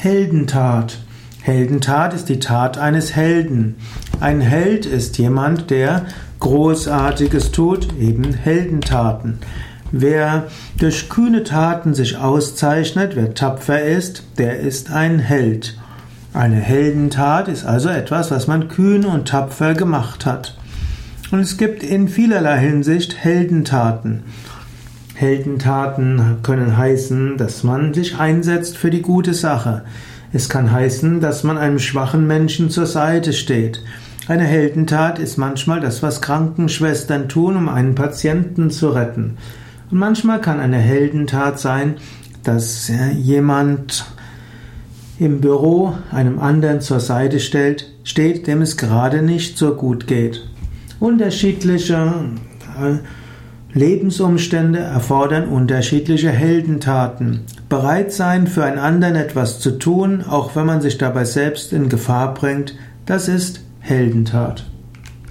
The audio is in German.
Heldentat. Heldentat ist die Tat eines Helden. Ein Held ist jemand, der Großartiges tut, eben Heldentaten. Wer durch kühne Taten sich auszeichnet, wer tapfer ist, der ist ein Held. Eine Heldentat ist also etwas, was man kühn und tapfer gemacht hat. Und es gibt in vielerlei Hinsicht Heldentaten. Heldentaten können heißen, dass man sich einsetzt für die gute Sache. Es kann heißen, dass man einem schwachen Menschen zur Seite steht. Eine Heldentat ist manchmal das, was Krankenschwestern tun, um einen Patienten zu retten. Und manchmal kann eine Heldentat sein, dass jemand im Büro einem anderen zur Seite stellt, steht, dem es gerade nicht so gut geht. Unterschiedliche äh, Lebensumstände erfordern unterschiedliche Heldentaten. Bereit sein, für einen anderen etwas zu tun, auch wenn man sich dabei selbst in Gefahr bringt, das ist Heldentat.